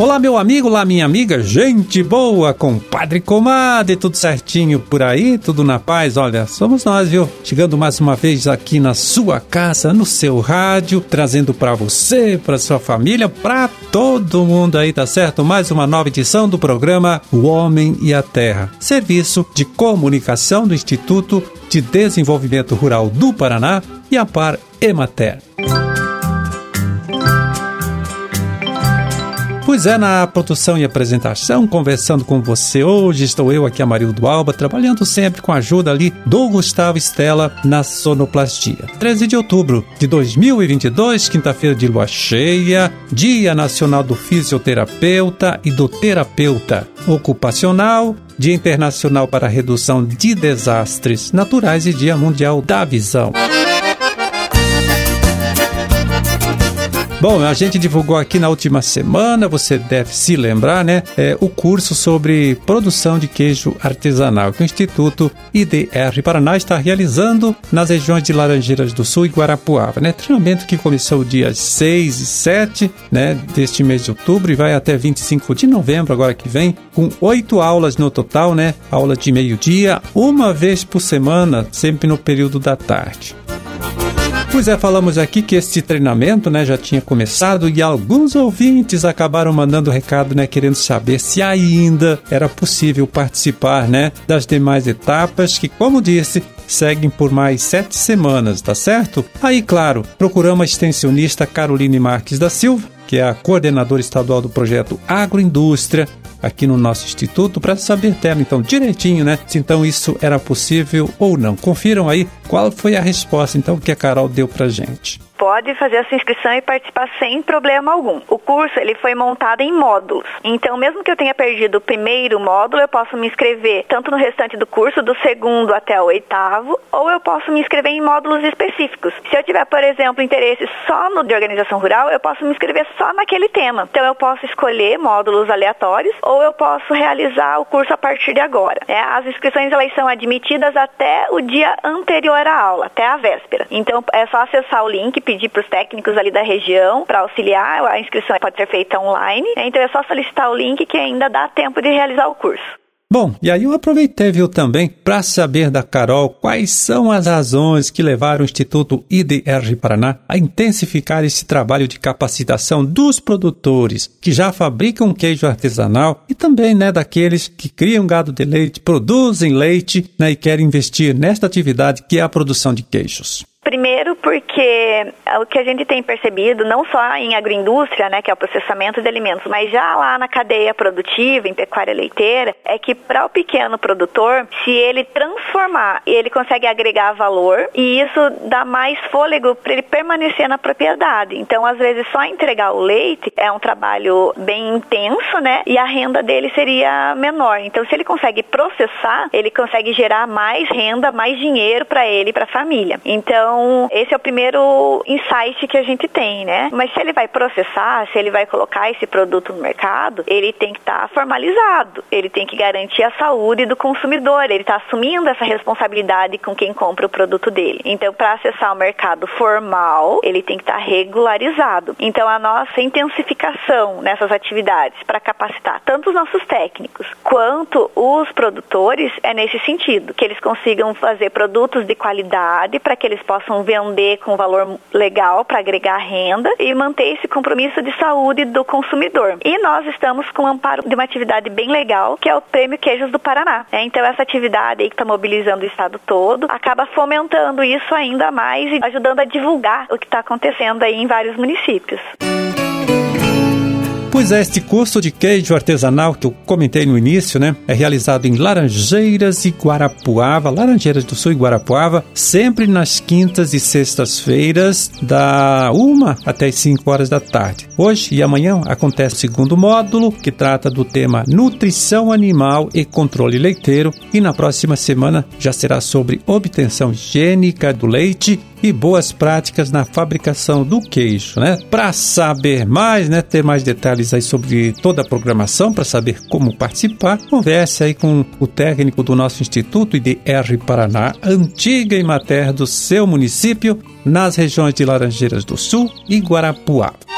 Olá, meu amigo, olá, minha amiga, gente boa, compadre, comadre, tudo certinho por aí, tudo na paz? Olha, somos nós, viu? Chegando mais uma vez aqui na sua casa, no seu rádio, trazendo para você, para sua família, para todo mundo aí, tá certo? Mais uma nova edição do programa O Homem e a Terra, serviço de comunicação do Instituto de Desenvolvimento Rural do Paraná e a Par Emater. Pois é, na produção e apresentação, conversando com você hoje, estou eu aqui, Amarildo Alba, trabalhando sempre com a ajuda ali do Gustavo Estela na sonoplastia. 13 de outubro de 2022, quinta-feira de lua cheia, Dia Nacional do Fisioterapeuta e do Terapeuta Ocupacional, Dia Internacional para a Redução de Desastres Naturais e Dia Mundial da Visão. Bom, a gente divulgou aqui na última semana, você deve se lembrar, né? É, o curso sobre produção de queijo artesanal que o Instituto IDR Paraná está realizando nas regiões de Laranjeiras do Sul e Guarapuava, né? Treinamento que começou dias 6 e 7, né, deste mês de outubro e vai até 25 de novembro, agora que vem, com oito aulas no total, né? Aula de meio-dia, uma vez por semana, sempre no período da tarde. Pois é, falamos aqui que este treinamento né, já tinha começado e alguns ouvintes acabaram mandando recado, né, querendo saber se ainda era possível participar né, das demais etapas, que, como disse, seguem por mais sete semanas, tá certo? Aí, claro, procuramos a extensionista Caroline Marques da Silva, que é a coordenadora estadual do projeto Agroindústria, aqui no nosso instituto para saber dela então direitinho, né? Se então isso era possível ou não. Confiram aí qual foi a resposta então que a Carol deu pra gente pode fazer a sua inscrição e participar sem problema algum. O curso ele foi montado em módulos. Então, mesmo que eu tenha perdido o primeiro módulo, eu posso me inscrever tanto no restante do curso, do segundo até o oitavo, ou eu posso me inscrever em módulos específicos. Se eu tiver, por exemplo, interesse só no de organização rural, eu posso me inscrever só naquele tema. Então, eu posso escolher módulos aleatórios ou eu posso realizar o curso a partir de agora. É, as inscrições elas são admitidas até o dia anterior à aula, até a véspera. Então, é só acessar o link pedir para os técnicos ali da região para auxiliar. A inscrição pode ser feita online. Então é só solicitar o link que ainda dá tempo de realizar o curso. Bom, e aí eu aproveitei, viu, também, para saber da Carol quais são as razões que levaram o Instituto IDR Paraná a intensificar esse trabalho de capacitação dos produtores que já fabricam queijo artesanal e também, né, daqueles que criam gado de leite, produzem leite, né, e querem investir nesta atividade que é a produção de queijos. Primeiro porque o que a gente tem percebido, não só em agroindústria, né, que é o processamento de alimentos, mas já lá na cadeia produtiva, em pecuária leiteira, é que para o pequeno produtor, se ele transformar ele consegue agregar valor, e isso dá mais fôlego para ele permanecer na propriedade. Então, às vezes, só entregar o leite é um trabalho bem intenso, né, e a renda dele seria menor. Então, se ele consegue processar, ele consegue gerar mais renda, mais dinheiro para ele e para a família. Então, então, esse é o primeiro insight que a gente tem, né? Mas se ele vai processar, se ele vai colocar esse produto no mercado, ele tem que estar tá formalizado, ele tem que garantir a saúde do consumidor, ele está assumindo essa responsabilidade com quem compra o produto dele. Então, para acessar o mercado formal, ele tem que estar tá regularizado. Então, a nossa intensificação nessas atividades para capacitar tanto os nossos técnicos quanto os produtores é nesse sentido, que eles consigam fazer produtos de qualidade para que eles possam possam vender com valor legal para agregar renda e manter esse compromisso de saúde do consumidor. E nós estamos com o amparo de uma atividade bem legal, que é o Prêmio Queijos do Paraná. É, então, essa atividade aí que está mobilizando o estado todo acaba fomentando isso ainda mais e ajudando a divulgar o que está acontecendo aí em vários municípios. Pois é, este curso de queijo artesanal que eu comentei no início, né? É realizado em Laranjeiras e Guarapuava, Laranjeiras do Sul e Guarapuava, sempre nas quintas e sextas-feiras, da 1 até as 5 horas da tarde. Hoje e amanhã acontece o segundo módulo, que trata do tema nutrição animal e controle leiteiro, e na próxima semana já será sobre obtenção higiênica do leite e boas práticas na fabricação do queijo, né? Para saber mais, né, ter mais detalhes aí sobre toda a programação, para saber como participar, converse aí com o técnico do nosso Instituto IDR Paraná, antiga e mater do seu município, nas regiões de Laranjeiras do Sul e Guarapuava.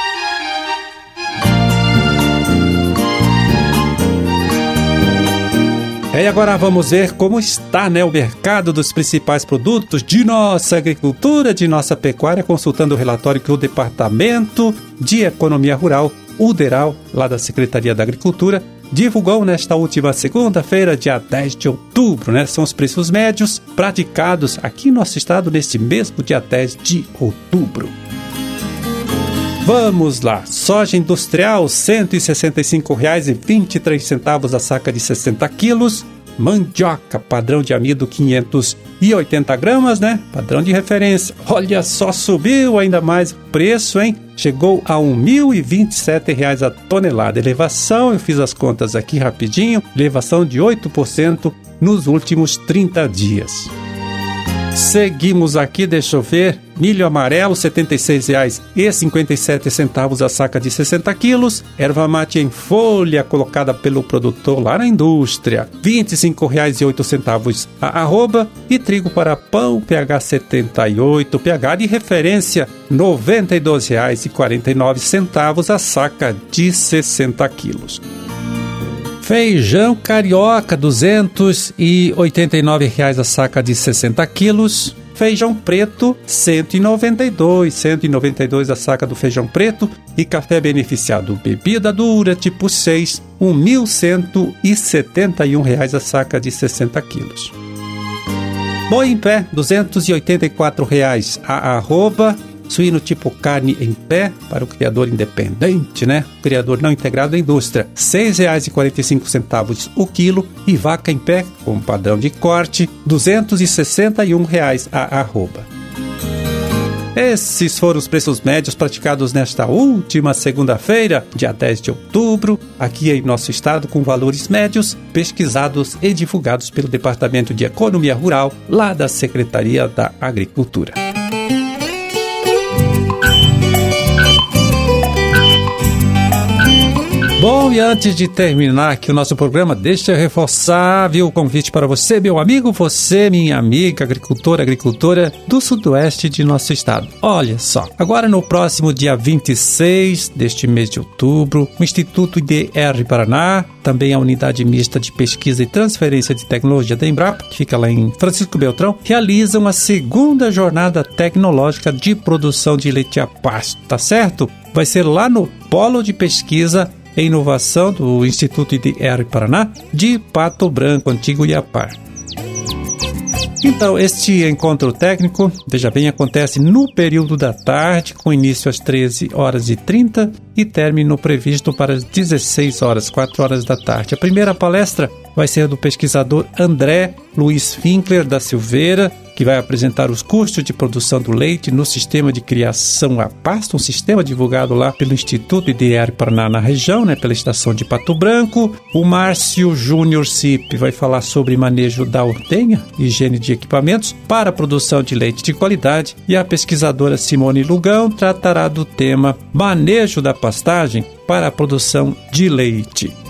E agora vamos ver como está né, o mercado dos principais produtos de nossa agricultura, de nossa pecuária, consultando o relatório que o Departamento de Economia Rural, UDERAL, lá da Secretaria da Agricultura, divulgou nesta última segunda-feira, dia 10 de outubro, né? São os preços médios praticados aqui no nosso estado neste mesmo dia 10 de outubro. Vamos lá. Soja industrial, R$ 165,23 a saca de 60 quilos. Mandioca, padrão de amido 580 gramas, né? Padrão de referência. Olha só, subiu ainda mais o preço, hein? Chegou a R$ 1.027 a tonelada. Elevação, eu fiz as contas aqui rapidinho, elevação de 8% nos últimos 30 dias. Seguimos aqui, deixa eu ver. Milho amarelo, R$ 76,57 a saca de 60 quilos. Erva mate em folha, colocada pelo produtor lá na indústria, R$ 25,08 a arroba. E trigo para pão, pH 78, pH de referência, R$ 92,49 a saca de 60 quilos. Feijão carioca, R$ 289,00 a saca de 60 quilos. Feijão preto, 192, 192 a saca do feijão preto e café beneficiado bebida dura tipo 6, R$ 1.171 a saca de 60 quilos. Boi em pé, 284 reais a arroba Suíno tipo carne em pé para o criador independente, né? Criador não integrado da indústria, R$ 6,45 o quilo e vaca em pé com padrão de corte, 261 reais a arroba. Esses foram os preços médios praticados nesta última segunda-feira, dia 10 de outubro, aqui em nosso estado, com valores médios pesquisados e divulgados pelo Departamento de Economia Rural, lá da Secretaria da Agricultura. Bom, e antes de terminar aqui o nosso programa, deixa eu reforçar, viu, o convite para você, meu amigo, você, minha amiga, agricultora, agricultora do sudoeste de nosso estado. Olha só, agora no próximo dia 26 deste mês de outubro, o Instituto IDR Paraná, também a Unidade Mista de Pesquisa e Transferência de Tecnologia da Embrapa, que fica lá em Francisco Beltrão, realizam a segunda jornada tecnológica de produção de leite a pasto, tá certo? Vai ser lá no Polo de Pesquisa e Inovação do Instituto IDR Paraná de Pato Branco, Antigo Iapar. Então, este encontro técnico, veja bem, acontece no período da tarde, com início às 13 horas e 30 e término previsto para as 16 horas, 4 horas da tarde. A primeira palestra vai ser do pesquisador André Luiz Finkler da Silveira, que vai apresentar os custos de produção do leite no sistema de criação a pasto, um sistema divulgado lá pelo Instituto IDR Paraná na região, né, pela estação de Pato Branco. O Márcio Júnior Cip vai falar sobre manejo da ordenha, higiene de equipamentos para a produção de leite de qualidade e a pesquisadora Simone Lugão tratará do tema manejo da pastagem para a produção de leite.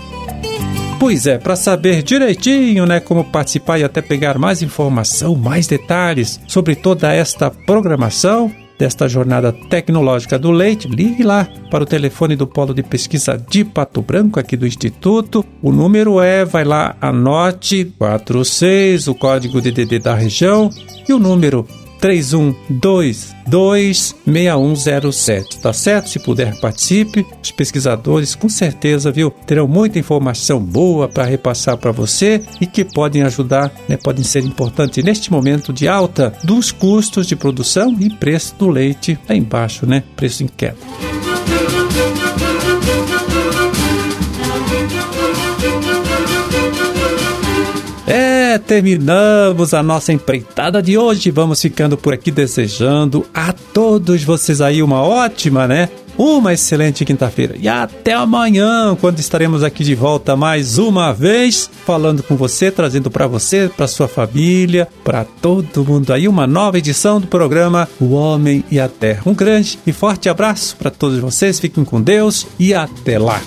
Pois é, para saber direitinho, né, como participar e até pegar mais informação, mais detalhes sobre toda esta programação desta jornada tecnológica do leite, ligue lá para o telefone do Polo de Pesquisa de Pato Branco, aqui do Instituto. O número é, vai lá, anote 46, o código DDD da região e o número 31226107, tá certo? Se puder, participe. Os pesquisadores, com certeza, viu, terão muita informação boa para repassar para você e que podem ajudar, né, podem ser importantes neste momento de alta dos custos de produção e preço do leite lá embaixo, né? Preço em queda. Terminamos a nossa empreitada de hoje. Vamos ficando por aqui desejando a todos vocês aí uma ótima, né? Uma excelente quinta-feira. E até amanhã, quando estaremos aqui de volta mais uma vez, falando com você, trazendo para você, para sua família, para todo mundo aí, uma nova edição do programa O Homem e a Terra. Um grande e forte abraço para todos vocês, fiquem com Deus e até lá.